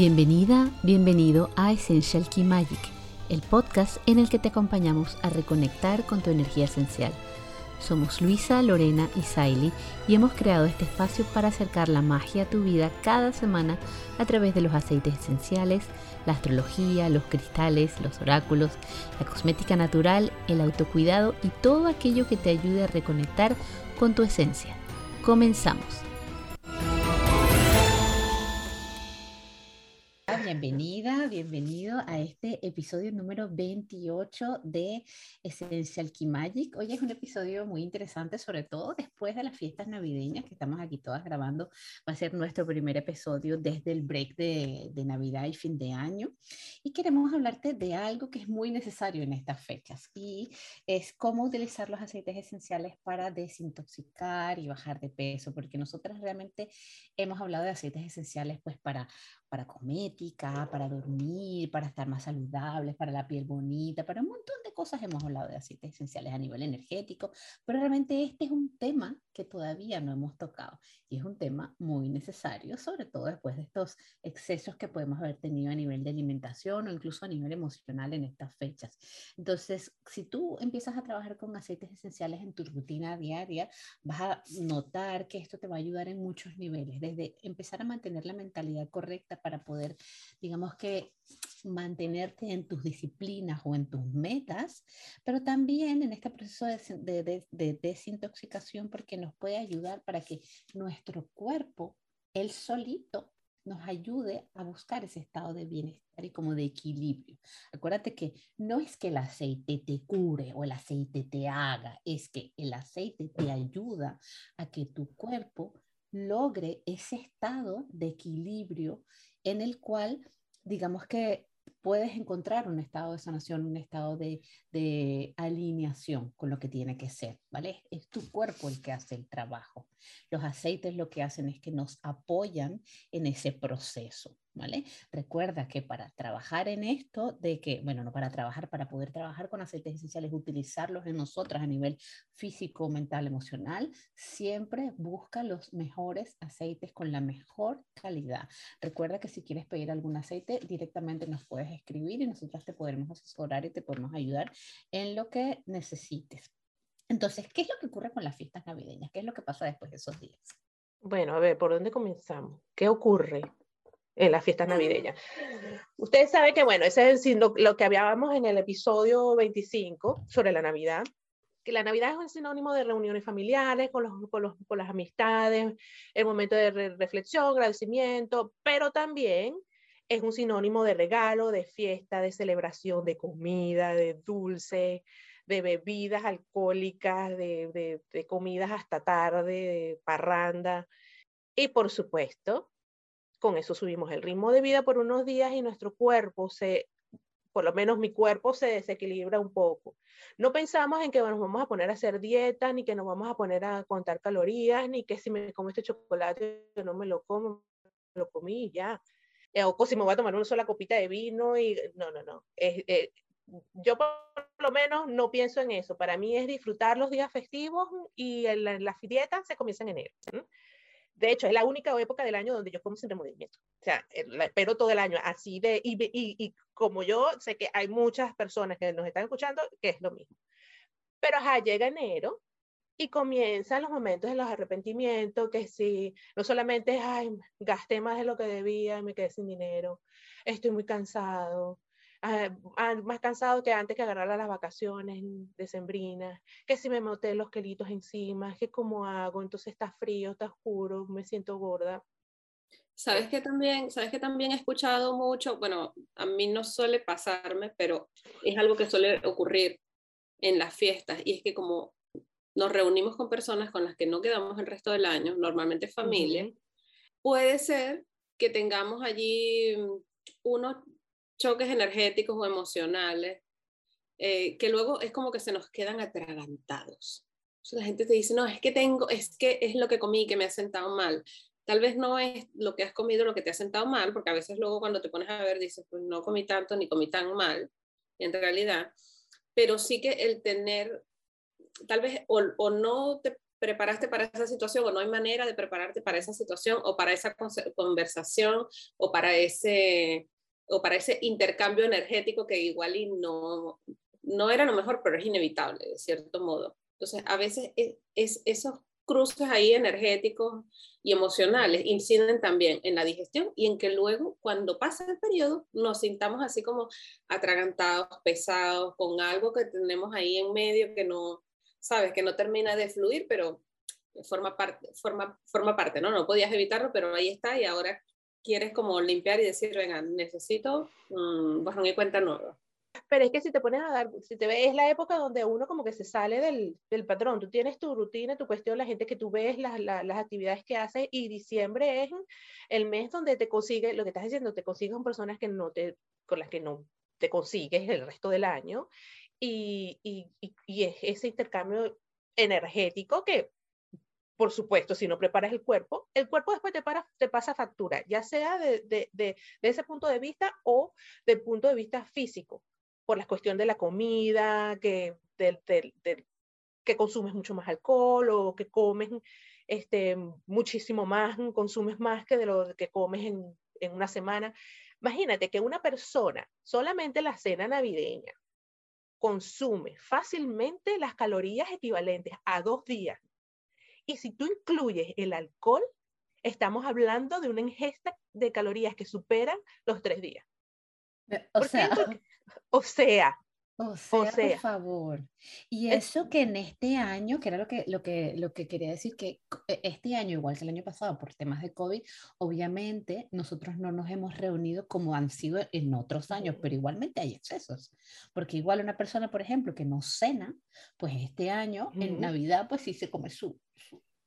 Bienvenida, bienvenido a Essential Key Magic, el podcast en el que te acompañamos a reconectar con tu energía esencial. Somos Luisa, Lorena y Saily y hemos creado este espacio para acercar la magia a tu vida cada semana a través de los aceites esenciales, la astrología, los cristales, los oráculos, la cosmética natural, el autocuidado y todo aquello que te ayude a reconectar con tu esencia. Comenzamos. Bienvenida, bienvenido a este episodio número 28 de Essential Key Magic. Hoy es un episodio muy interesante, sobre todo después de las fiestas navideñas que estamos aquí todas grabando. Va a ser nuestro primer episodio desde el break de, de Navidad y fin de año. Y queremos hablarte de algo que es muy necesario en estas fechas y es cómo utilizar los aceites esenciales para desintoxicar y bajar de peso, porque nosotras realmente hemos hablado de aceites esenciales pues para para cosmética, para dormir, para estar más saludables, para la piel bonita, para un montón de cosas hemos hablado de aceites esenciales a nivel energético, pero realmente este es un tema que todavía no hemos tocado y es un tema muy necesario, sobre todo después de estos excesos que podemos haber tenido a nivel de alimentación o incluso a nivel emocional en estas fechas. Entonces, si tú empiezas a trabajar con aceites esenciales en tu rutina diaria, vas a notar que esto te va a ayudar en muchos niveles, desde empezar a mantener la mentalidad correcta para poder, digamos que, mantenerte en tus disciplinas o en tus metas, pero también en este proceso de, desintoxicación porque nos puede ayudar para que nuestro cuerpo, él solito, nos ayude a buscar ese estado de bienestar y como de equilibrio. Acuérdate que no es que el aceite te cure o el aceite te haga, es que el aceite te ayuda a que tu cuerpo logre ese estado de equilibrio en el cual, digamos que puedes encontrar un estado de sanación, un estado de, alineación con lo que tiene que ser, ¿vale? Es tu cuerpo el que hace el trabajo. Los aceites lo que hacen es que nos apoyan en ese proceso. Recuerda que para trabajar en esto, de que, bueno, no para trabajar, para poder trabajar con aceites esenciales, utilizarlos en nosotras a nivel físico, mental, emocional, siempre busca los mejores aceites con la mejor calidad. Recuerda que si quieres pedir algún aceite, directamente nos puedes escribir y nosotras te podremos asesorar y te podemos ayudar en lo que necesites. Entonces, ¿qué es lo que ocurre con las fiestas navideñas? ¿Qué es lo que pasa después de esos días? Bueno, a ver, ¿por dónde comenzamos? ¿Qué ocurre? En las fiestas navideñas. Ustedes saben que, bueno, ese es lo, lo, que hablábamos en el episodio 25 sobre la Navidad, que la Navidad es un sinónimo de reuniones familiares, con, los, con, los, con las amistades, el momento de reflexión, agradecimiento, pero también es un sinónimo de regalo, de fiesta, de celebración, de comida, de dulce, de bebidas alcohólicas, de, de, de comidas hasta tarde, de parranda. Y por supuesto, con eso subimos el ritmo de vida por unos días y nuestro cuerpo se, por lo menos mi cuerpo se desequilibra un poco. No pensamos en que nos vamos a poner a hacer dieta, ni que nos vamos a poner a contar calorías, ni que si me como este chocolate, no me lo como, lo comí y ya. Eh, o si me voy a tomar una sola copita de vino y no, no, no. Eh, yo por lo menos no pienso en eso. Para mí es disfrutar los días festivos y las dietas se comienzan en enero. De hecho, es la única época del año donde yo como sin remordimiento. O sea, eh, espero todo el año así de, y, y, y, como yo sé que hay muchas personas que nos están escuchando, que es lo mismo. Pero ajá, llega enero y comienzan los momentos de los arrepentimientos, que si no solamente ay, gasté más de lo que debía, me quedé sin dinero, estoy muy cansado, Ah, más cansado que antes que agarrar las vacaciones decembrinas, que si me moté los quelitos encima, que cómo hago, entonces está frío, está oscuro, me siento gorda. Sabes que también, sabes que también he escuchado mucho, bueno, a mí no suele pasarme, pero es algo que suele ocurrir en las fiestas y es que como nos reunimos con personas con las que no quedamos el resto del año, normalmente familia, puede ser que tengamos allí unos choques energéticos o emocionales eh, que luego es como que se nos quedan atragantados. la gente te dice, no, es que tengo, es que es lo que comí que me ha sentado mal. Tal vez no es lo que has comido lo que te ha sentado mal, porque a veces luego cuando te pones a ver dices, pues no comí tanto ni comí tan mal, en realidad, pero sí que el tener, tal vez, o, o no te preparaste para esa situación o no hay manera de prepararte para esa situación o para esa conversación o para ese o para ese intercambio energético que igual y no, no era lo mejor, pero es inevitable, de cierto modo. Entonces, a veces es, es esos cruces ahí energéticos y emocionales inciden también en la digestión y en que luego, cuando pasa el periodo, nos sintamos así como atragantados, pesados, con algo que tenemos ahí en medio que no, sabes, que no termina de fluir, pero forma parte, forma, forma parte, ¿no? No podías evitarlo, pero ahí está y ahora quieres como limpiar y decir, venga, necesito um, borrón y cuenta nueva. Pero es que si te pones a dar, si te ves, es la época donde uno como que se sale del, del patrón. Tú tienes tu rutina, tu cuestión, la gente que tú ves, las, las, las actividades que haces, y diciembre es el mes donde te consigues, lo que estás diciendo, te consigues con personas que no te, con las que no te consigues el resto del año, y, y, y, y es ese intercambio energético que por supuesto, si no preparas el cuerpo, el cuerpo después te, pasa factura, ya sea de, de, de, de, ese punto de vista o del punto de vista físico, por la cuestión de la comida, que, que consumes mucho más alcohol o que comes este, muchísimo más, consumes más que de lo que comes en, en una semana. Imagínate que una persona, solamente la cena navideña, consume fácilmente las calorías equivalentes a dos días y si tú incluyes el alcohol, estamos hablando de una ingesta de calorías que superan los tres días. Eh, o sea, o sea, o sea, por favor. Y eso que en este año, que era lo que, lo, que, lo que quería decir, que e, este año, igual que el año pasado, por temas de COVID, obviamente nosotros no nos hemos reunido como han sido en otros años, pero igualmente hay excesos. Porque igual una persona, por ejemplo, que no cena, pues este año, en Navidad, pues sí se come su,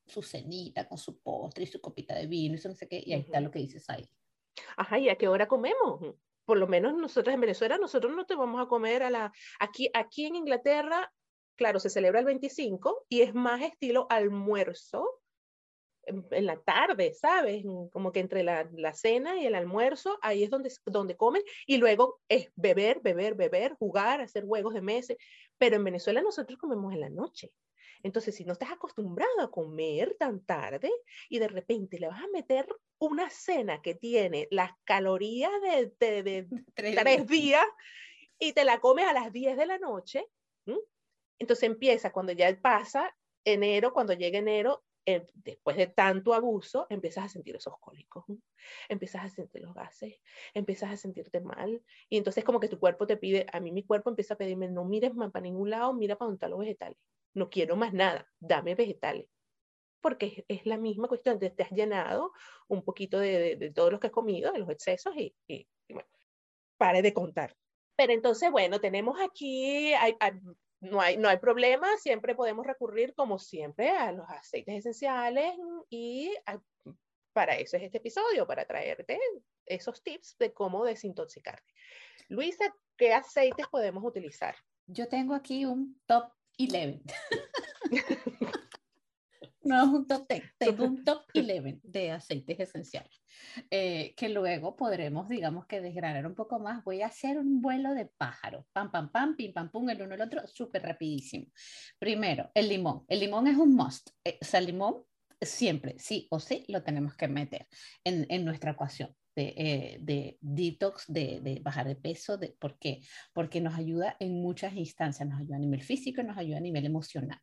su, cenita con su postre y su copita de vino y eso no sé qué, y ahí está lo que dices ahí. Ajá, ¿y a qué hora comemos? Por lo menos nosotros en Venezuela, nosotros no te vamos a comer a la... Aquí, aquí en Inglaterra, claro, se celebra el 25 y es más estilo almuerzo en, la tarde, ¿sabes? Como que entre la, la, cena y el almuerzo, ahí es donde, donde comen y luego es beber, beber, beber, jugar, hacer juegos de meses. Pero en Venezuela nosotros comemos en la noche. Entonces, si no estás acostumbrado a comer tan tarde y de repente le vas a meter una cena que tiene las calorías de, de, de tres, tres días y te la comes a las 10 de la noche, ¿m? entonces empieza cuando ya pasa enero, cuando llega enero, eh, después de tanto abuso, empiezas a sentir esos cólicos, ¿m? empiezas a sentir los gases, empiezas a sentirte mal, y entonces como que tu cuerpo te pide, a mí mi cuerpo empieza a pedirme, no mires más para ningún lado, mira para donde están los vegetales no quiero más nada, dame vegetales. Porque es, la misma cuestión, te, te, has llenado un poquito de, de, de todo lo que has comido, de los excesos, y, bueno, pare de contar. Pero entonces, bueno, tenemos aquí, no, hay, no hay problema, siempre podemos recurrir, como siempre, a los aceites esenciales y para eso es este episodio, para traerte esos tips de cómo desintoxicarte. Luisa, ¿qué aceites podemos utilizar? Yo tengo aquí un top 11. no es un top 10, tengo un top 11 de aceites esenciales, eh, que luego podremos, digamos que desgranar un poco más. Voy a hacer un vuelo de pájaro, pam, pam, pam, pim, pam, pum, el uno el otro, súper rapidísimo. Primero, el limón. El limón es un must. Eh, o sea, el limón siempre, sí o sí, lo tenemos que meter en, en nuestra ecuación de, eh, de detox, de, de, bajar de peso. De, ¿Por qué? Porque nos ayuda en muchas instancias, nos ayuda a nivel físico nos ayuda a nivel emocional.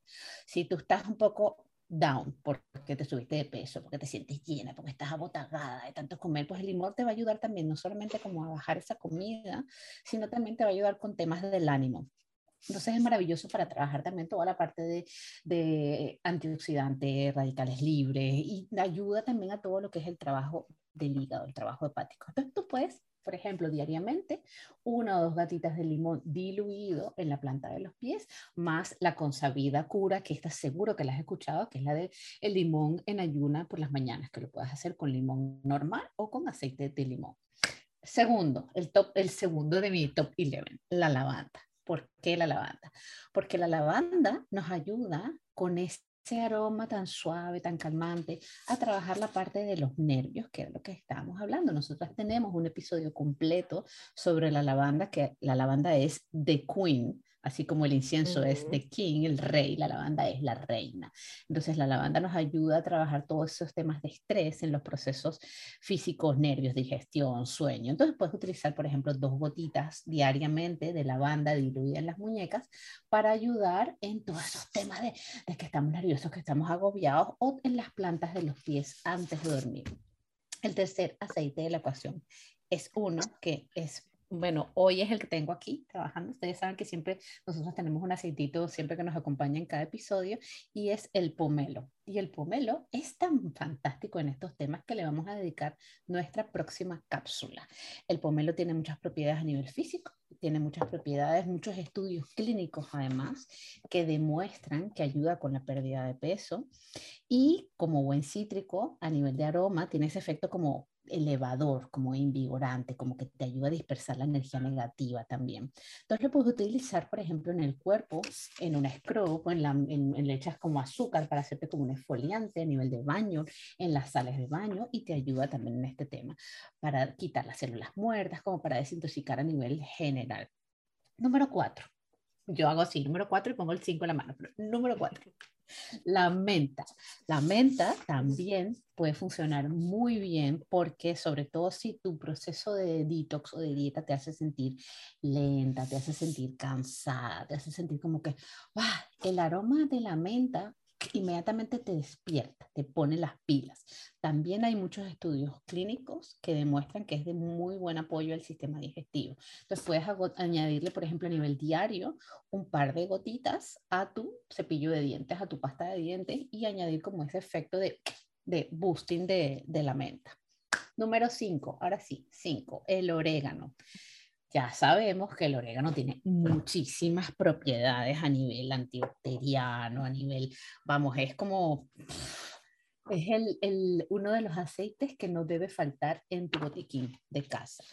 Si tú estás un poco down porque te subiste de peso, porque te sientes llena, porque estás abotagada de tanto comer, pues el limón te va a ayudar también, no solamente como a bajar esa comida, sino también te va a ayudar con temas del ánimo. Entonces es maravilloso para trabajar también toda la parte de, de antioxidantes, radicales libres y ayuda también a todo lo que es el trabajo del hígado, el trabajo hepático. Entonces tú puedes, por ejemplo, diariamente, una o dos gatitas de limón diluido en la planta de los pies, más la consabida cura, que estás seguro que la has escuchado, que es la de el limón en ayuna por las mañanas, que lo puedes hacer con limón normal o con aceite de limón. Segundo, el, top, el segundo de mi top 11, la lavanda. ¿Por qué la lavanda? Porque la lavanda nos ayuda con este ese aroma tan suave, tan calmante, a trabajar la parte de los nervios, que es lo que estábamos hablando. Nosotros tenemos un episodio completo sobre la lavanda, que la lavanda es The Queen Así como el incienso es the king, el rey, la lavanda es la reina. Entonces la lavanda nos ayuda a trabajar todos esos temas de estrés en los procesos físicos, nervios, digestión, sueño. Entonces puedes utilizar, por ejemplo, dos gotitas diariamente de lavanda diluida en las muñecas para ayudar en todos esos temas de, de que estamos nerviosos, que estamos agobiados o en las plantas de los pies antes de dormir. El tercer aceite de la ecuación es uno que es bueno, hoy es el que tengo aquí trabajando. Ustedes saben que siempre nosotros tenemos un aceitito siempre que nos acompaña en cada episodio y es el pomelo. Y el pomelo es tan fantástico en estos temas que le vamos a dedicar nuestra próxima cápsula. El pomelo tiene muchas propiedades a nivel físico, tiene muchas propiedades, muchos estudios clínicos además que demuestran que ayuda con la pérdida de peso y como buen cítrico a nivel de aroma tiene ese efecto como elevador, como invigorante, como que te ayuda a dispersar la energía negativa también. Entonces lo puedes utilizar, por ejemplo, en el cuerpo, en una scrub, en la, en, en, le echas como azúcar para hacerte como un exfoliante a nivel de baño, en las sales de baño, y te ayuda también en este tema, para quitar las células muertas, como para desintoxicar a nivel general. Número cuatro. Yo hago así, número cuatro y pongo el cinco en la mano, número cuatro. La menta. La menta también puede funcionar muy bien porque sobre todo si tu proceso de detox o de dieta te hace sentir lenta, te hace sentir cansada, te hace sentir como que ¡ah! el aroma de la menta inmediatamente te despierta, te pone las pilas. También hay muchos estudios clínicos que demuestran que es de muy buen apoyo al sistema digestivo. Entonces puedes añadirle, por ejemplo, a nivel diario, un par de gotitas a tu cepillo de dientes, a tu pasta de dientes y añadir como ese efecto de, de boosting de, de la menta. Número 5, ahora sí, 5, el orégano. Ya sabemos que el orégano tiene muchísimas propiedades a nivel antibacteriano, a nivel, vamos, es como, es el, el, uno de los aceites que no debe faltar en tu botiquín de casa.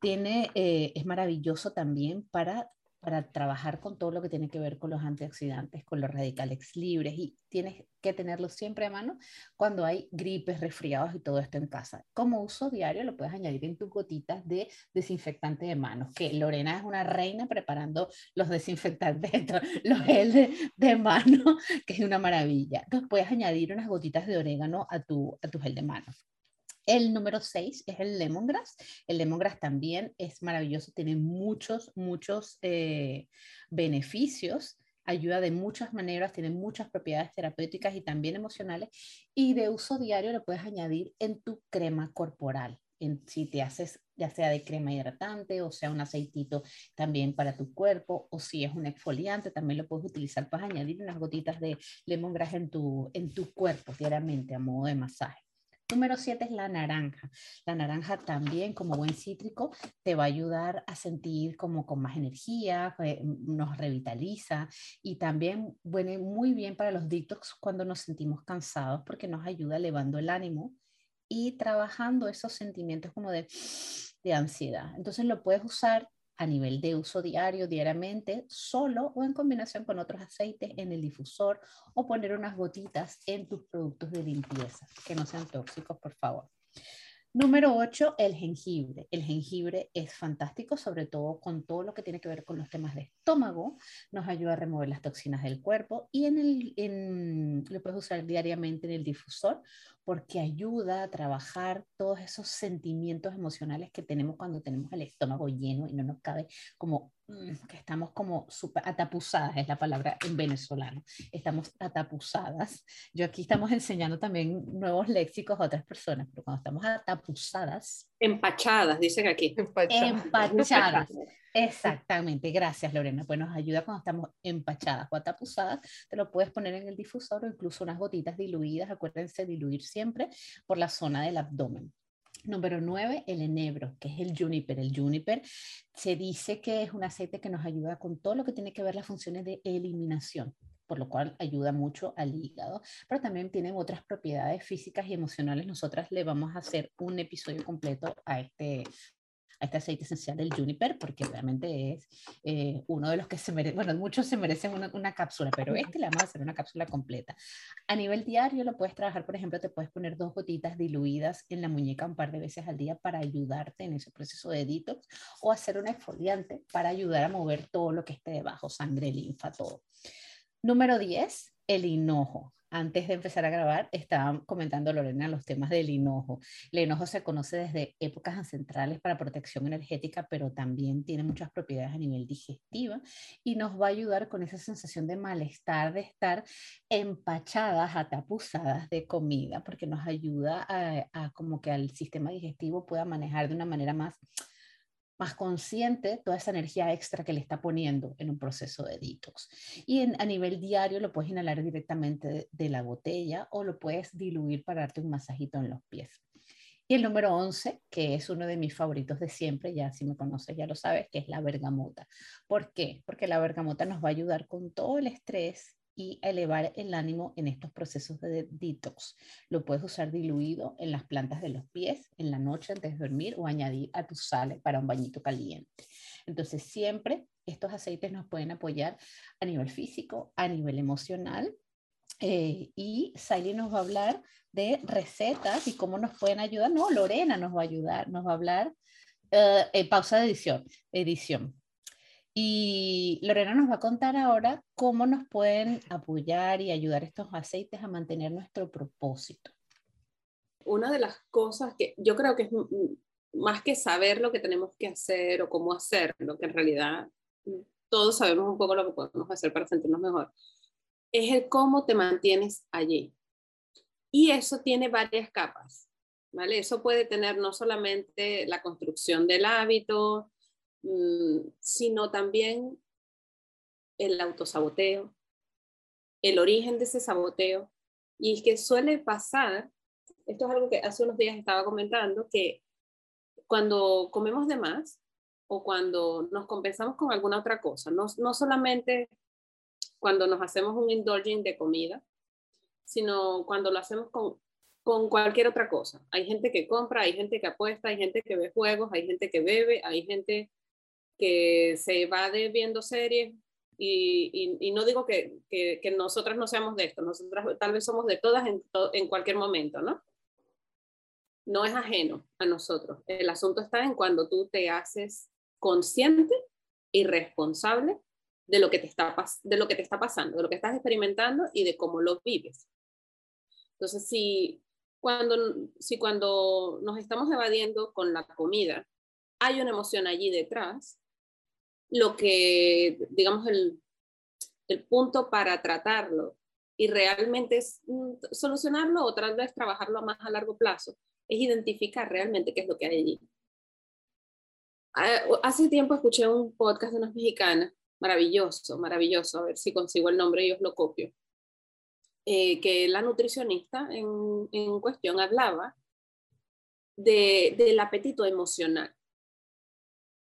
Tiene, eh, es maravilloso también para para trabajar con todo lo que tiene que ver con los antioxidantes, con los radicales libres y tienes que tenerlo siempre a mano cuando hay gripes, resfriados y todo esto en casa. Como uso diario lo puedes añadir en tus gotitas de desinfectante de manos, que Lorena es una reina preparando los desinfectantes, los gel de, de mano, que es una maravilla. Entonces puedes añadir unas gotitas de orégano a tu, a tu gel de manos. El número 6 es el lemongrass. El lemongrass también es maravilloso, tiene muchos, muchos eh, beneficios, ayuda de muchas maneras, tiene muchas propiedades terapéuticas y también emocionales y de uso diario lo puedes añadir en tu crema corporal. En, si te haces ya sea de crema hidratante o sea un aceitito también para tu cuerpo o si es un exfoliante también lo puedes utilizar para añadir unas gotitas de lemongrass en tu, en tu cuerpo diariamente a modo de masaje. Número 7 es la naranja. La naranja también, como buen cítrico, te va a ayudar a sentir como con más energía, nos revitaliza y también viene muy bien para los detox cuando nos sentimos cansados porque nos ayuda elevando el ánimo y trabajando esos sentimientos como de, de ansiedad. Entonces lo puedes usar a nivel de uso diario, diariamente, solo o en combinación con otros aceites en el difusor o poner unas gotitas en tus productos de limpieza, que no sean tóxicos, por favor. Número 8, el jengibre. El jengibre es fantástico, sobre todo con todo lo que tiene que ver con los temas de estómago. Nos ayuda a remover las toxinas del cuerpo y en el, lo puedes usar diariamente en el difusor porque ayuda a trabajar todos esos sentimientos emocionales que tenemos cuando tenemos el estómago lleno y no nos cabe como que estamos como super atapuzadas, es la palabra en venezolano, estamos atapuzadas. Yo aquí estamos enseñando también nuevos léxicos a otras personas, pero cuando estamos atapuzadas. Empachadas, dicen aquí. Empachadas. empachadas. Exactamente, gracias Lorena. Pues nos ayuda cuando estamos empachadas o atapuzadas. Te lo puedes poner en el difusor o incluso unas gotitas diluidas. Acuérdense diluir siempre por la zona del abdomen. Número 9, el enebro, que es el juniper. El juniper se dice que es un aceite que nos ayuda con todo lo que tiene que ver las funciones de eliminación por lo cual ayuda mucho al hígado, pero también tienen otras propiedades físicas y emocionales. Nosotras le vamos a hacer un episodio completo a este, a este aceite esencial del juniper, porque realmente es eh, uno de los que se merece, bueno, muchos se merecen una, una, cápsula, pero este le vamos a hacer una cápsula completa. A nivel diario lo puedes trabajar, por ejemplo, te puedes poner dos gotitas diluidas en la muñeca un par de veces al día para ayudarte en ese proceso de detox o hacer un exfoliante para ayudar a mover todo lo que esté debajo, sangre, linfa, todo. Número 10, el hinojo antes de empezar a grabar, estaba comentando Lorena los temas del hinojo. El hinojo se conoce desde épocas ancestrales para protección energética, pero también tiene muchas propiedades a nivel digestiva y nos va a ayudar con esa sensación de malestar, de estar empachadas, atapuzadas de comida, porque nos ayuda a, a como que al sistema digestivo pueda manejar de una manera más más consciente toda esa energía extra que le está poniendo en un proceso de detox. Y a nivel diario lo puedes inhalar directamente de, la botella o lo puedes diluir para darte un masajito en los pies. Y el número 11, que es uno de mis favoritos de siempre, ya si me conoces ya lo sabes, que es la bergamota. ¿Por qué? Porque la bergamota nos va a ayudar con todo el estrés y elevar el ánimo en estos procesos de detox. Lo puedes usar diluido en las plantas de los pies en la noche antes de dormir o añadir a tu sal para un bañito caliente. Entonces, siempre estos aceites nos pueden apoyar a nivel físico, a nivel emocional. Eh, y Sally nos va a hablar de recetas y cómo nos pueden ayudar. No, Lorena nos va a ayudar, nos va a hablar. Eh, pausa de edición, edición. Y Lorena nos va a contar ahora cómo nos pueden apoyar y ayudar estos aceites a mantener nuestro propósito. Una de las cosas que yo creo que es más que saber lo que tenemos que hacer o cómo hacerlo, que en realidad todos sabemos un poco lo que podemos hacer para sentirnos mejor, es el cómo te mantienes allí. Y eso tiene varias capas, ¿vale? Eso puede tener no solamente la construcción del hábito, sino también el autosaboteo, el origen de ese saboteo. Y es que suele pasar, esto es algo que hace unos días estaba comentando, que cuando comemos de más o cuando nos compensamos con alguna otra cosa, no, no solamente cuando nos hacemos un indulging de comida, sino cuando lo hacemos con, con cualquier otra cosa. Hay gente que compra, hay gente que apuesta, hay gente que ve juegos, hay gente que bebe, hay gente que se va viendo series y, y, no digo que, que, que, nosotras no seamos de esto, nosotras tal vez somos de todas en, en cualquier momento, ¿no? No es ajeno a nosotros. El asunto está en cuando tú te haces consciente y responsable de lo que te está, de lo que te está pasando, de lo que estás experimentando y de cómo lo vives. Entonces, si cuando, si cuando nos estamos evadiendo con la comida, hay una emoción allí detrás, lo que, digamos, el, el punto para tratarlo y realmente es mm, solucionarlo o tal vez trabajarlo más a largo plazo, es identificar realmente qué es lo que hay allí. Ah, hace tiempo escuché un podcast de unas mexicanas, maravilloso, maravilloso, a ver si consigo el nombre y os lo copio, eh, que la nutricionista en, en cuestión hablaba de, del apetito emocional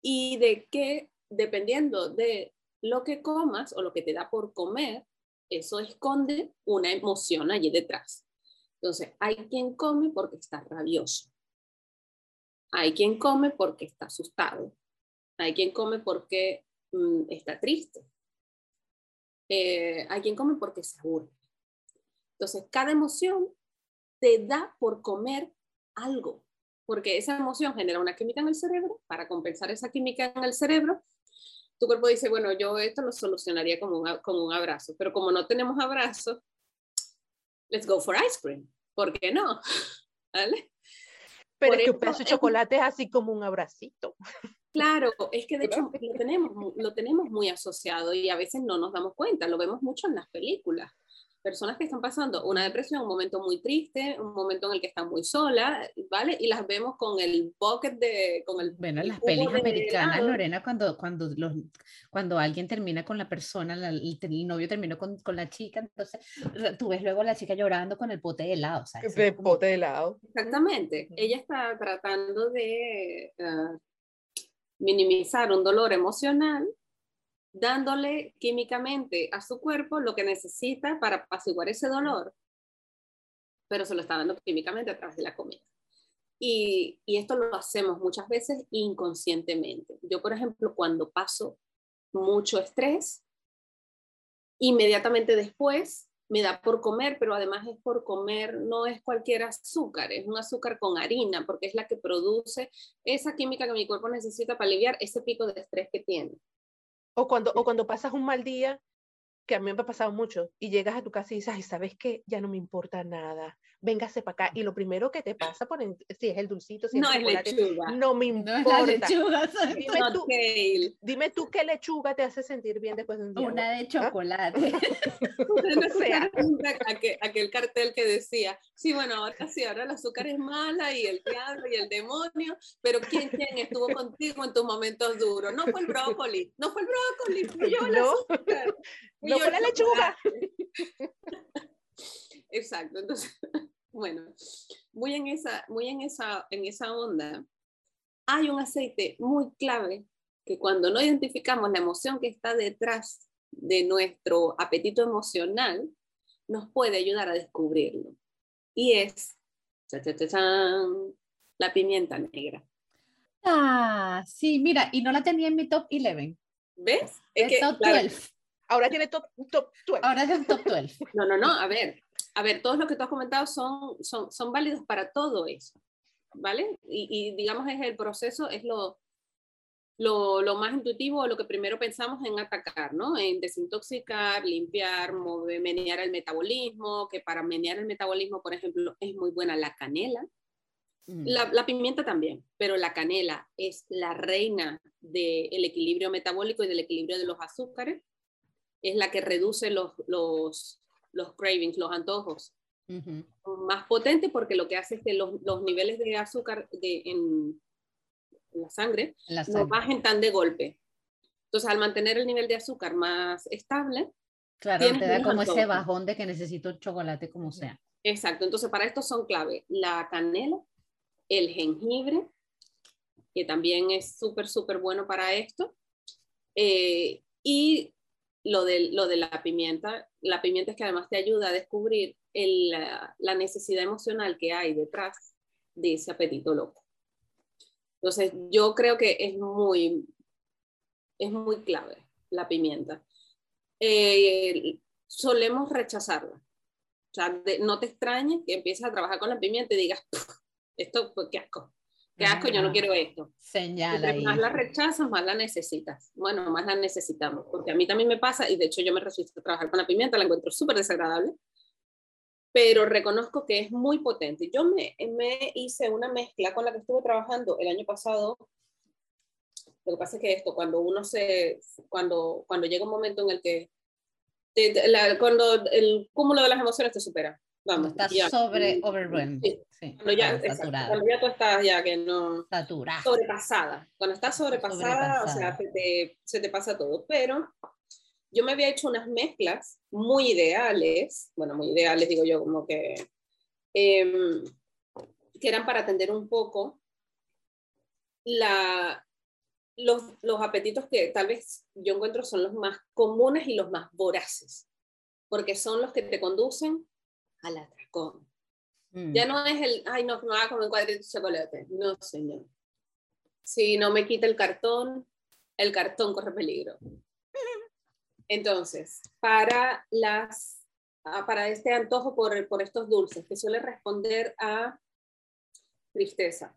y de que dependiendo de lo que comas o lo que te da por comer, eso esconde una emoción allí detrás. Entonces, hay quien come porque está rabioso. Hay quien come porque está asustado. Hay quien come porque mm, está triste. Eh, hay quien come porque se aburre. Entonces, cada emoción te da por comer algo, porque esa emoción genera una química en el cerebro. Para compensar esa química en el cerebro, tu cuerpo dice, bueno, yo esto lo solucionaría como un, como un abrazo, pero como no tenemos abrazo, let's go for ice cream. ¿Por qué no? ¿Vale? Pero es que un pedazo de chocolate es así como un abracito. Claro, es que de hecho lo tenemos, lo tenemos muy asociado y a veces no nos damos cuenta, lo vemos mucho en las películas personas que están pasando una depresión, un momento muy triste, un momento en el que están muy solas, ¿vale? Y las vemos con el bucket de... Con el, bueno, las pelis americanas, Lorena, cuando, cuando, los, cuando alguien termina con la persona, el, novio terminó con, con, la chica, entonces tú ves luego a la chica llorando con el pote de helado. ¿sabes? El pote de helado. Exactamente. Ella está tratando de... Uh, minimizar un dolor emocional dándole químicamente a su cuerpo lo que necesita para apaciguar ese dolor, pero se lo está dando químicamente a través de la comida. Y, y esto lo hacemos muchas veces inconscientemente. Yo, por ejemplo, cuando paso mucho estrés, inmediatamente después me da por comer, pero además es por comer, no es cualquier azúcar, es un azúcar con harina, porque es la que produce esa química que mi cuerpo necesita para aliviar ese pico de estrés que tiene. O cuando, o cuando pasas un mal día, que a mí me ha pasado mucho, y llegas a tu casa y dices, ay, ¿sabes qué? Ya no me importa nada, véngase para acá. Y lo primero que te pasa por si es el dulcito, si no es lechuga. no me importa. No es la lechuga, dime, tú, dime tú qué lechuga te hace sentir bien después de un día. Una de chocolate. no sea. aquel, aquel cartel que decía, sí, bueno, ahora sí, ahora el azúcar es mala y el diablo y el demonio, pero ¿quién, quién estuvo contigo en tus momentos duros? No fue el brócoli, no fue el brócoli, fue yo el No. azúcar. fui No yo fue la lechuga. Exacto, entonces, bueno, muy en esa, muy en esa, en esa onda. Hay un aceite muy clave que cuando no identificamos la emoción que está detrás de nuestro apetito emocional, nos puede ayudar a descubrirlo. Y es cha, cha, cha, la pimienta negra. Ah, sí, mira, y no la tenía en mi top 11. ¿Ves? Es que, top claro, 12. Ahora tiene top, top 12. Ahora es el top 12. No, no, no, a ver, a ver, todos los que tú has comentado son, son, son válidos para todo eso, ¿vale? Y, y digamos es el proceso, es lo, lo, lo, más intuitivo, lo que primero pensamos en atacar, ¿no? En desintoxicar, limpiar, mover, menear el metabolismo, que para menear el metabolismo, por ejemplo, es muy buena la canela. Mm. La, la pimienta también, pero la canela es la reina del equilibrio metabólico y del equilibrio de los azúcares. Es la que reduce los, los, los cravings, los antojos. Ujú. Más potente porque lo que hace es que los, los niveles de azúcar de, en, en la sangre la no sangre. bajen tan de golpe. Entonces, al mantener el nivel de azúcar más estable, Claro, te da como ese bajón de que necesito un chocolate como sea. exacto. Entonces, para esto son clave la canela, el jengibre, que también es súper, súper bueno para esto, eh, y lo de, lo de la pimienta. La pimienta es que además te ayuda a descubrir la, necesidad emocional que hay detrás de ese apetito loco. Entonces, yo creo que es muy, es muy clave la pimienta. Eh, solemos rechazarla. O sea, no te extrañes que empieces a trabajar con la pimienta y digas, "Puf, esto, pues, qué asco, qué asco, yo no Ah, quiero esto. Señala más la rechazas, más la necesitas. Bueno, más la necesitamos, porque a mí también me pasa, y de hecho yo me resisto a trabajar con la pimienta, la encuentro súper desagradable, pero reconozco que es muy potente. Yo me, me hice una mezcla con la que estuve trabajando el año pasado. Lo que pasa es que esto, cuando uno se, cuando, cuando llega un momento en el que, te- la- cuando el cúmulo de las emociones te supera, vamos. Estás sobre overwhelmed. Sí, Sí, Cuando ya, saturada. cuando ya tú estás ya que no, Saturada. sobrepasada. Cuando estás sobrepasada, o sea, Sobrepasada. se te, se te pasa todo. Pero yo me había hecho unas mezclas muy ideales, bueno, muy ideales digo yo, como que, em, que eran para atender un poco la, los, los apetitos que tal vez yo encuentro son los más comunes y los más voraces, porque son los que te conducen al atracón. Mm. Ya no es el, ay, no, me va a comer un cuadrito de chocolate. No, señor. Si no me quita el cartón, el cartón corre peligro. Entonces, para, las, ah, para este antojo por, por estos dulces, que suele responder a tristeza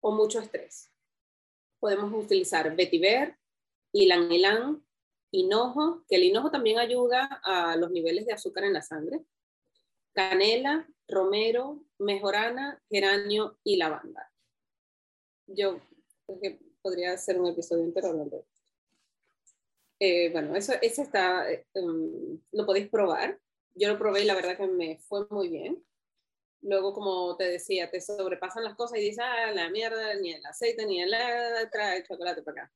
o mucho estrés, podemos utilizar vetiver, ylang ylang, hinojo, que el hinojo también ayuda a los niveles de azúcar en la sangre, canela, romero, mejorana, geranio y lavanda. Yo creo que podría hacer un episodio entero hablando de esto. Eh, bueno, eso, eso está, eh, um, lo podéis probar. Yo lo probé y la verdad que me fue muy bien. Luego, como te decía, te sobrepasan las cosas y dices, ah, la mierda, ni el aceite, ni el, trae el chocolate para acá.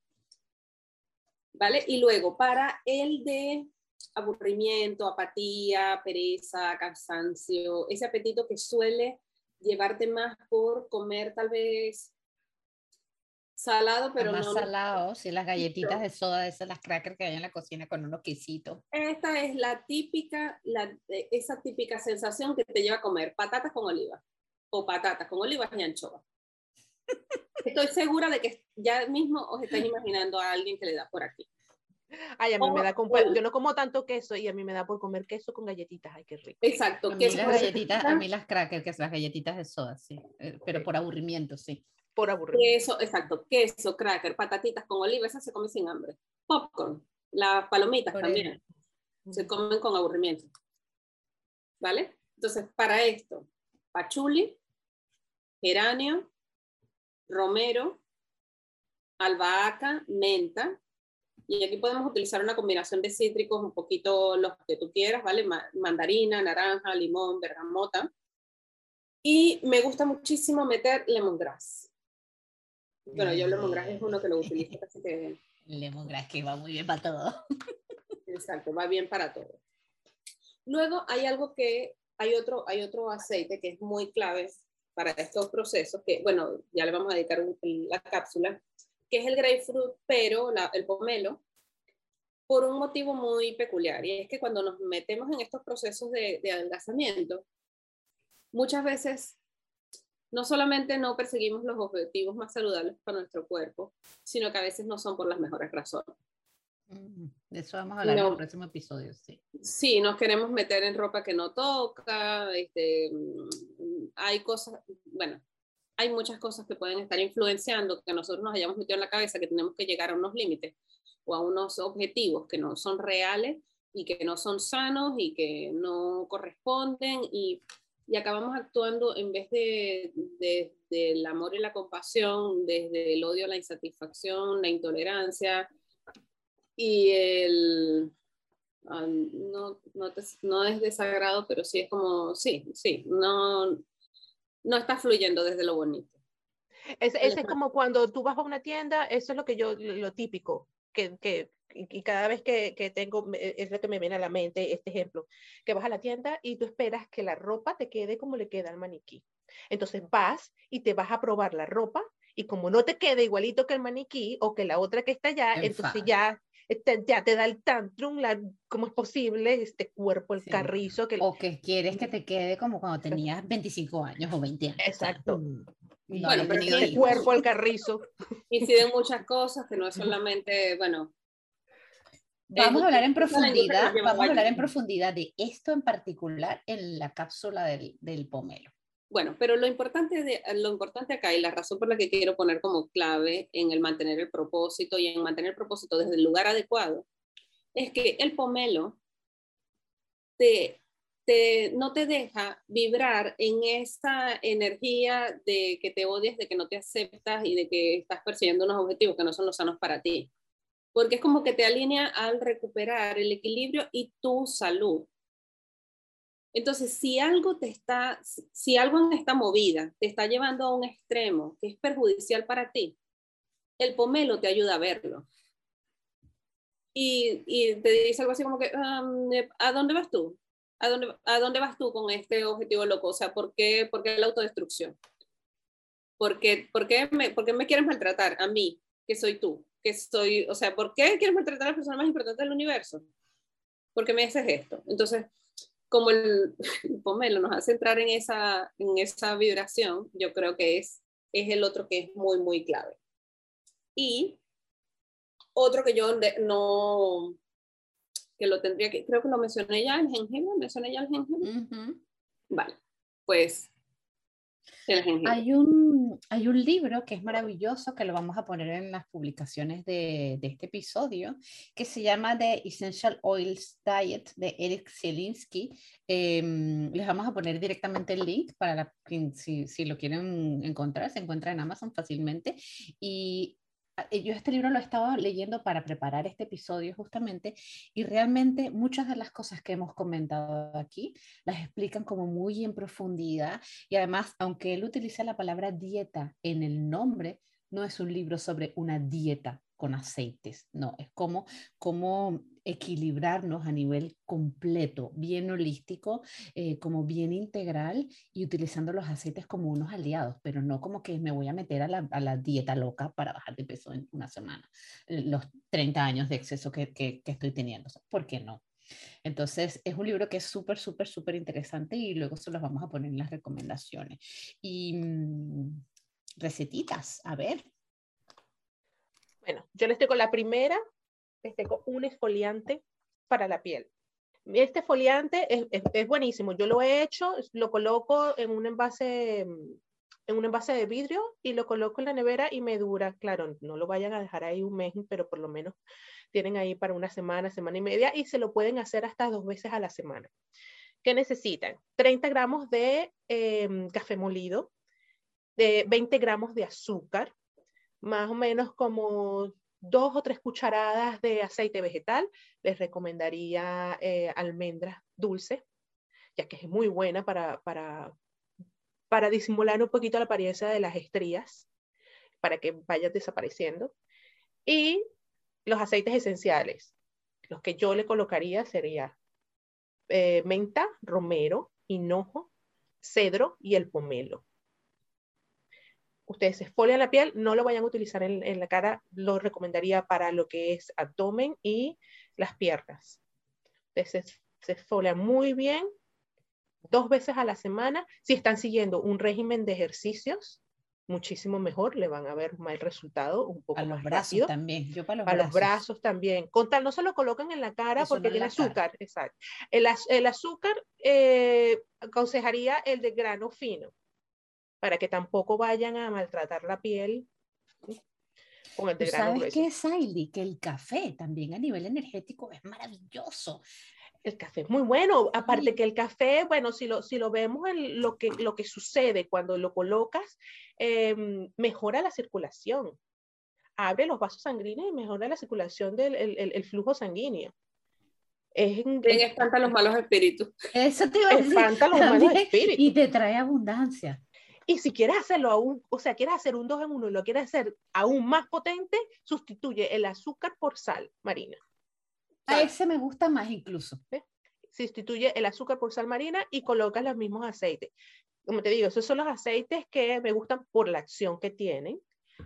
¿Vale? Y luego, para el de aburrimiento, apatía, pereza, cansancio, ese apetito que suele llevarte más por comer tal vez salado, pero más no. salado, sí, las galletitas de soda, esas, las crackers que hay en la cocina con unos quesitos. Esta es la típica, la, esa típica sensación que te lleva a comer patatas con oliva. o patatas con olivas y anchoas. Estoy segura de que ya mismo os estáis imaginando a alguien que le da por aquí. Ay, a mí me da con, yo no como tanto queso y a mí me da por comer queso con galletitas, ay, qué rico. Exacto, a mí, las galletitas, a mí las crackers, que son las galletitas de soda, sí, eh, pero por aburrimiento, sí. Por aburrimiento. Queso, exacto, queso, cracker, patatitas con oliva, esa se come sin hambre. Popcorn, las palomitas también, se comen con aburrimiento. ¿Vale? Entonces, para esto, pachuli, geranio, romero, albahaca, menta, y aquí podemos utilizar una combinación de cítricos, un poquito los que tú quieras, ¿vale? Mandarina, naranja, limón, bergamota. Y me gusta muchísimo meter lemongrass. Bueno, yo lemongrass es uno que lo utilizo casi que... Lemongrass que va muy bien para todo. Exacto, va bien para todo. Luego hay algo que, hay otro, hay otro aceite que es muy clave para estos procesos, que bueno, ya le vamos a dedicar la cápsula, que es el grapefruit, pero el pomelo, por un motivo muy peculiar, y es que cuando nos metemos en estos procesos de, de adelgazamiento, muchas veces no solamente no perseguimos los objetivos más saludables para nuestro cuerpo, sino que a veces no son por las mejores razones. Mm, de eso vamos a hablar en el próximo episodio, sí. Sí, nos queremos meter en ropa que no toca, este, mm, hay cosas, bueno, hay muchas cosas que pueden estar influenciando que nosotros nos hayamos metido en la cabeza que tenemos que llegar a unos límites o a unos objetivos que no son reales y que no son sanos y que no corresponden y, y acabamos actuando en vez de, de, del amor y la compasión, desde el odio, la insatisfacción, la intolerancia y el... Ah, no, no, no es desagrado, pero sí es como, sí, sí, no, no está fluyendo desde lo bonito. Ese, es como cuando tú vas a una tienda, eso es lo que yo, lo típico, que, que y cada vez que, que, tengo, es lo que me viene a la mente este ejemplo, que vas a la tienda y tú esperas que la ropa te quede como le queda al maniquí. Entonces vas y te vas a probar la ropa y como no te quede igualito que el maniquí o que la otra que está allá, entonces ya este, ya te da el tantrum, la, ¿cómo es posible este cuerpo, el carrizo? Que... O que quieres que te quede como cuando tenías 25 años o 20 años. Exacto. Mm, bueno, pero el cuerpo, el carrizo. Inciden muchas cosas que no es solamente, bueno. Vamos a hablar en profundidad, vamos a hablar en profundidad de esto en particular en la cápsula del, del pomelo. Bueno, pero lo importante, de, lo importante acá y la razón por la que quiero poner como clave en el mantener el propósito y en mantener el propósito desde el lugar adecuado es que el pomelo te, te, no te deja vibrar en esa energía de que te odias, de que no te aceptas y de que estás persiguiendo unos objetivos que no son los sanos para ti. Porque es como que te alinea al recuperar el equilibrio y tu salud. Entonces, si algo te está, si algo en esta movida te está llevando a un extremo que es perjudicial para ti, el pomelo te ayuda a verlo. Y, y te dice algo así como que, ¿a dónde vas tú? ¿A dónde, ¿A dónde vas tú con este objetivo loco? O sea, ¿por qué, por qué la autodestrucción? ¿Por qué, por, qué me, ¿Por qué me quieres maltratar a mí, que soy tú? Que soy, o sea, ¿por qué quieres maltratar a la persona más importante del universo? ¿Por qué me haces esto? Entonces, como el, pomelo nos hace entrar en esa, en esa vibración, yo creo que es, es el otro que es muy, muy clave. Y otro que yo no, que lo tendría que, creo que lo mencioné ya, el jengibre, mencioné ya el jengibre. Vale, pues hay un, hay un libro que es maravilloso, que lo vamos a poner en las publicaciones de, de este episodio, que se llama The Essential Oils Diet de Eric Zielinski. Em, les vamos a poner directamente el link para la, si, si lo quieren encontrar, se encuentra en Amazon fácilmente. Y eh, yo este libro lo he estado leyendo para preparar este episodio justamente y realmente muchas de las cosas que hemos comentado aquí las explican como muy en profundidad y además, aunque él utiliza la palabra dieta en el nombre, no es un libro sobre una dieta con aceites, no, es como, como equilibrarnos a nivel completo, bien holístico, eh, como bien integral y utilizando los aceites como unos aliados, pero no como que me voy a meter a la, dieta loca para bajar de peso en una semana, eh, los 30 años de exceso que estoy teniendo, ¿por qué no? Entonces, es un libro que es súper, súper, súper interesante y luego se los vamos a poner en las recomendaciones. Y mm, recetitas, a ver. Bueno, yo les tengo la primera, les tengo un exfoliante para la piel. Este exfoliante es, buenísimo. Yo lo he hecho, lo coloco en un envase en un envase de vidrio y lo coloco en la nevera y me dura, claro, no lo vayan a dejar ahí un mes, pero por lo menos tienen ahí para una semana, semana y media y se lo pueden hacer hasta dos veces a la semana. ¿Qué necesitan? 30 gramos de eh, café molido, de 20 gramos de azúcar, más o menos como dos o tres cucharadas de aceite vegetal. Les recomendaría eh, almendras dulces, ya que es muy buena para, para, disimular un poquito la apariencia de las estrías, para que vayan desapareciendo. Y los aceites esenciales, los que yo le colocaría sería eh, menta, romero, hinojo, cedro y el pomelo. Ustedes se exfolian la piel, no lo vayan a utilizar en, en la cara, lo recomendaría para lo que es abdomen y las piernas. Ustedes se, se muy bien dos veces a la semana. Si están siguiendo un régimen de ejercicios, muchísimo mejor, le van a ver más el resultado un poco a los más brazos rápido. también, yo para los a brazos. los brazos también. Con tal, no se lo colocan en la cara Eso porque no en tiene cara. azúcar, exacto. El azúcar eh, aconsejaría el de grano fino, para que tampoco vayan a maltratar la piel con el de ¿Tú grano sabes grueso. qué, Saily? Que el café también a nivel energético es maravilloso. El café es muy bueno, aparte Sí. que el café, bueno, si lo, si lo vemos en lo que, lo que sucede cuando lo colocas, em, mejora la circulación, abre los vasos sanguíneos y mejora la circulación del el, el- el flujo sanguíneo. Es, en- Bien es- espantan los malos espíritus. Eso te iba a decir. espanta los malos espíritus. Y te trae abundancia. Y si quieres hacerlo aún, o sea, quieres hacer un dos en uno y lo quieres hacer aún más potente, sustituye el azúcar por sal marina. A ese me gusta más incluso. sustituye el azúcar por sal marina y colocas los mismos aceites. Como te digo, esos son los aceites que me gustan por la acción que tienen,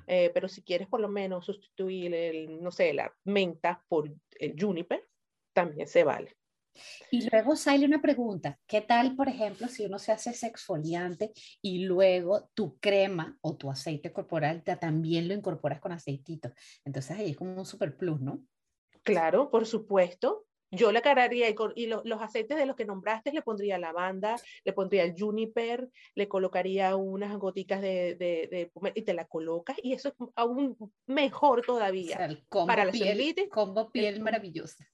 eh, pero si quieres por lo menos sustituir el, no sé, la menta por el juniper, también se vale. Y luego sale una pregunta, ¿qué tal, por ejemplo, si uno se hace ese exfoliante y luego tu crema o tu aceite corporal ya también lo incorporas con aceitito? Entonces ahí es como un super plus, ¿no? Claro, por supuesto. Yo le agarraría y, con- y lo- los aceites de los que nombraste le pondría lavanda, le pondría el juniper, le colocaría unas goticas de, de, de y te la colocas y eso es aún mejor O todavía. sea, el combo Para la piel, celulitis, combo piel maravillosa.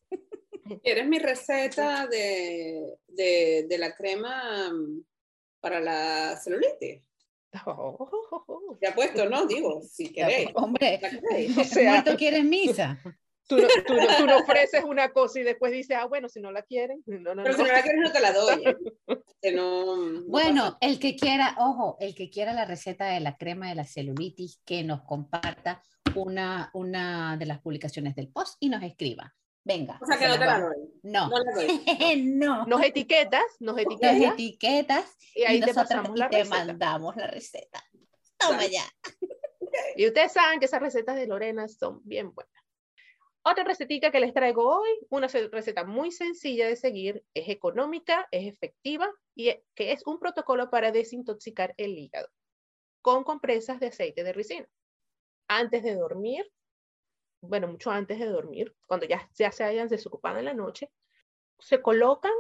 ¿Quieres mi receta de, de, de la crema mm, para la celulitis? Ya puesto, ¿no? Digo, si Ya, queréis. pues, hombre. O sea- muerto quieres misa. Tú no, tú, no, tú no ofreces una cosa y después dices, ah, bueno, si no la quieren, no, no, Pero si no. la quieres, no te la doy. ¿eh? Que no, no Bueno, pasa. el que quiera, ojo, el que quiera la receta de la crema de la celulitis, que nos comparta una, una de las publicaciones del post y nos escriba. Venga. O sea, que se no te la doy. No, No la doy. no. Nos etiquetas, nos Nos etiquetas etiquetas y ahí y te pasamos y la te receta. mandamos la receta. Toma Dale. ya. Y ustedes saben que esas recetas de Lorena son bien buenas. Otra recetica que les traigo hoy, una ce- receta muy sencilla de seguir, es económica, es efectiva y e- que es un protocolo para desintoxicar el hígado con compresas de aceite de ricino. Antes de dormir, bueno, mucho antes de dormir, cuando ya, ya se hayan desocupado en la noche, se colocan,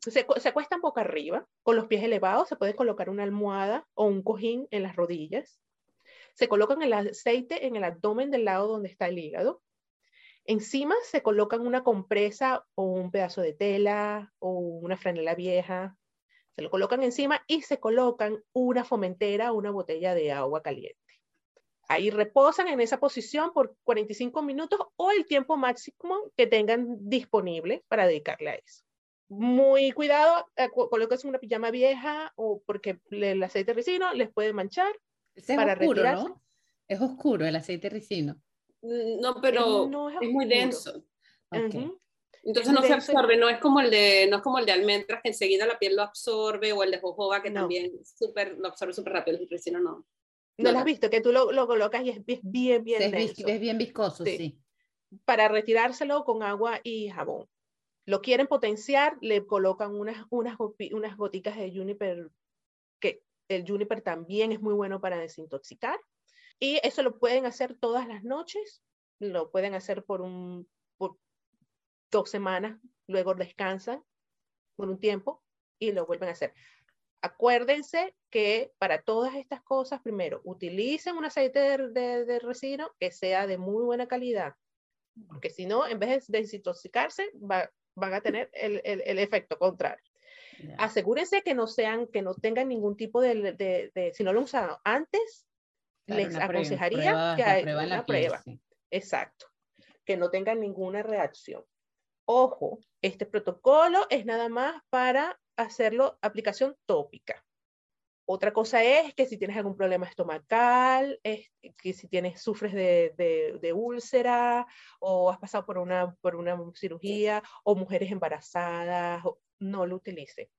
se, se acuestan boca arriba, con los pies elevados, se puede colocar una almohada o un cojín en las rodillas. Se colocan el aceite en el abdomen del lado donde está el hígado. Encima se colocan una compresa o un pedazo de tela o una franela vieja. Se lo colocan encima y se colocan una fomentera o una botella de agua caliente. Ahí reposan en esa posición por 45 minutos o el tiempo máximo que tengan disponible para dedicarle a eso. Muy cuidado, eh, co- colóquense una pijama vieja o porque el aceite de ricino les puede manchar. Es Para oscuro, retirarse. ¿no? Es oscuro el aceite ricino. Mm, No, pero no es es muy denso. Ok. Ujú. Entonces no se absorbe, no es como el de, no es como el de almendras que enseguida la piel lo absorbe, o el de jojoba que No. también súper, lo absorbe súper rápido, el ricino no. ¿No lo has visto? Que tú lo, lo colocas y es, bien, bien es, denso. es bien viscoso, Sí. sí. Para retirárselo con agua y jabón. lo quieren potenciar, le colocan unas, unas, unas goticas de juniper, que el juniper también es muy bueno para desintoxicar. Y eso lo pueden hacer todas las noches, lo pueden hacer por, un, por dos semanas, luego descansan por un tiempo y lo vuelven a hacer. Acuérdense que para todas estas cosas, primero, utilicen un aceite de, de, resino que sea de muy buena calidad, porque si no, en vez de desintoxicarse, va, van a tener el, el, efecto contrario. Asegúrense que no sean, que no tengan ningún tipo de, de, si no lo han usado antes, les aconsejaría que hagan una prueba. Exacto. Que no tengan ninguna reacción. Ojo, este protocolo es nada más para hacerlo aplicación tópica. Otra cosa es que si tienes algún problema estomacal, es, que si tienes, sufres de, de, úlcera o has pasado por una, por una cirugía o mujeres embarazadas, no lo utilice.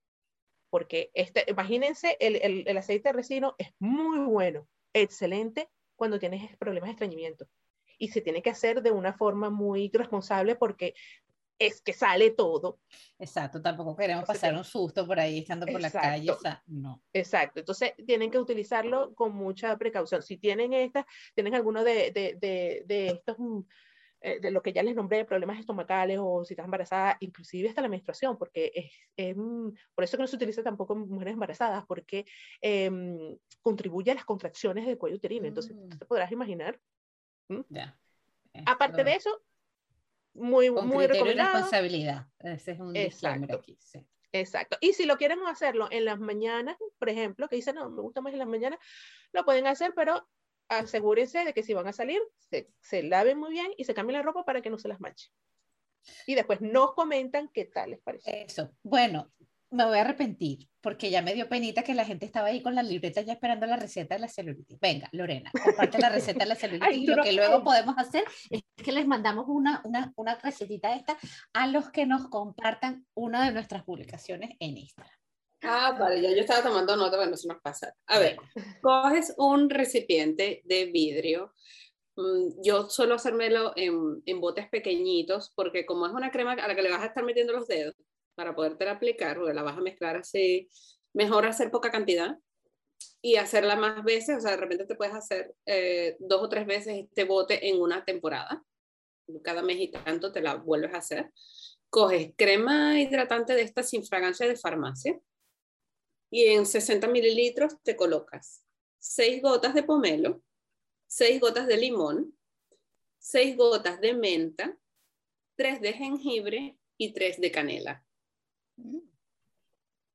Porque este, imagínense, el, el, el aceite de resino es muy bueno, excelente cuando tienes problemas de estreñimiento y se tiene que hacer de una forma muy responsable porque es que sale todo. Exacto, tampoco queremos pasar un susto por ahí estando por la calle, o sea, no. Exacto, entonces tienen que utilizarlo con mucha precaución. Si tienen estas, tienen alguno de, de, de, de estos, mm, eh, de lo que ya les nombré, problemas estomacales o si estás embarazada, inclusive hasta la menstruación, porque es, mm, por eso que no se utiliza tampoco en mujeres embarazadas, porque em, contribuye a las contracciones del cuello uterino. Entonces, mm. te podrás imaginar. Ya. Aparte de eso, muy, Con muy recomendado. responsabilidad. Ese es un Exacto. aquí. Sí. Exacto. Y si lo quieren hacerlo en las mañanas, por ejemplo, que dicen, no, me gusta más en las mañanas, lo pueden hacer, pero asegúrense de que si van a salir, se, se laven muy bien y se cambien la ropa para que no se las manche. Y después nos comentan qué tal les parece. Eso. Bueno, me voy a arrepentir, porque ya me dio penita que la gente estaba ahí con la libreta ya esperando la receta de la celulitis. Venga, Lorena, comparte la receta de la celulitis y lo que luego podemos hacer es que les mandamos una, una, una recetita esta a los que nos compartan una de nuestras publicaciones en Instagram. Ah, vale, ya yo estaba tomando nota, bueno, se nos pasa. A ver, coges un recipiente de vidrio. Mm, yo suelo hacérmelo en, en botes pequeñitos porque como es una crema a la que le vas a estar metiendo los dedos, para poderte aplicar, porque la vas a mezclar así, mejor hacer poca cantidad y hacerla más veces, o sea, de repente te puedes hacer eh, dos o tres veces este bote en una temporada, cada mes y tanto te la vuelves a hacer. Coges crema hidratante de esta sin fragancia de farmacia y en 60 mililitros te colocas seis gotas de pomelo, seis gotas de limón, seis gotas de menta, tres de jengibre y tres de canela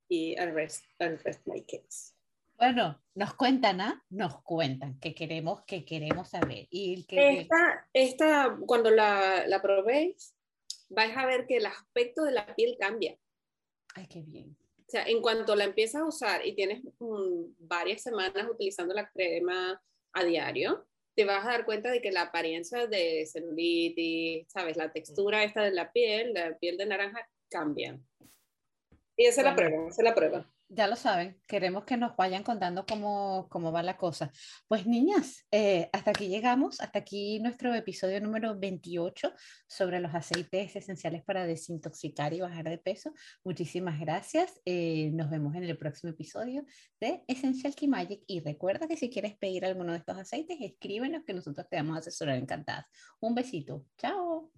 y al rest, rest my case. Bueno, nos cuentan, ¿ah? Nos cuentan que queremos, que queremos saber. Y que, esta, esta, cuando la, la probéis, vais a ver que el aspecto de la piel cambia. Ay, qué bien. O sea, en cuanto la empiezas a usar y tienes varias semanas utilizando la crema a diario, te vas a dar cuenta de que la apariencia de celulitis, ¿sabes? La textura esta de la piel, la piel de naranja, cambia. Y esa es la prueba, esa es la prueba. Ya lo saben, queremos que nos vayan contando cómo, cómo va la cosa. Pues niñas, eh, hasta aquí llegamos, hasta aquí nuestro episodio número 28 sobre los aceites esenciales para desintoxicar y bajar de peso. Muchísimas gracias. Eh, nos vemos en el próximo episodio de Essential Key Magic. Y recuerda que si quieres pedir alguno de estos aceites, escríbenos que nosotros te vamos a asesorar encantadas. Un besito. Chao.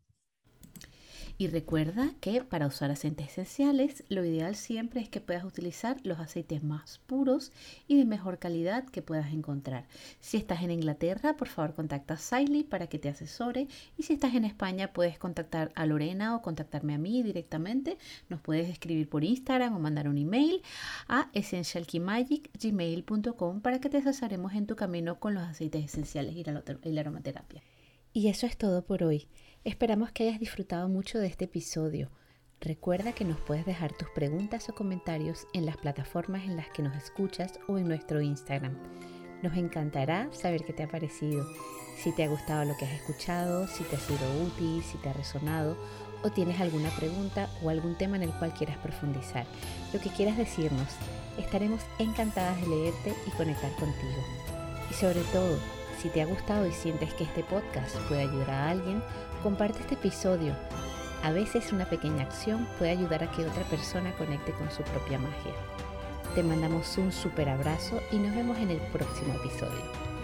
Y recuerda que para usar aceites esenciales, lo ideal siempre es que puedas utilizar los aceites más puros y de mejor calidad que puedas encontrar. Si estás en Inglaterra, por favor contacta a Siley para que te asesore. Y si estás en España, puedes contactar a Lorena o contactarme a mí directamente. Nos puedes escribir por Instagram o mandar un email a essentialkeymagic.gmail.com para que te asesoremos en tu camino con los aceites esenciales y la aromaterapia. Y eso es todo por hoy. Esperamos que hayas disfrutado mucho de este episodio. Recuerda que nos puedes dejar tus preguntas o comentarios en las plataformas en las que nos escuchas o en nuestro Instagram. Nos encantará saber qué te ha parecido, si te ha gustado lo que has escuchado, si te ha sido útil, si te ha resonado o tienes alguna pregunta o algún tema en el cual quieras profundizar. Lo que quieras decirnos, estaremos encantadas de leerte y conectar contigo. Y sobre todo, si te ha gustado y sientes que este podcast puede ayudar a alguien, comparte este episodio. A veces una pequeña acción puede ayudar a que otra persona conecte con su propia magia. Te mandamos un super abrazo y nos vemos en el próximo episodio.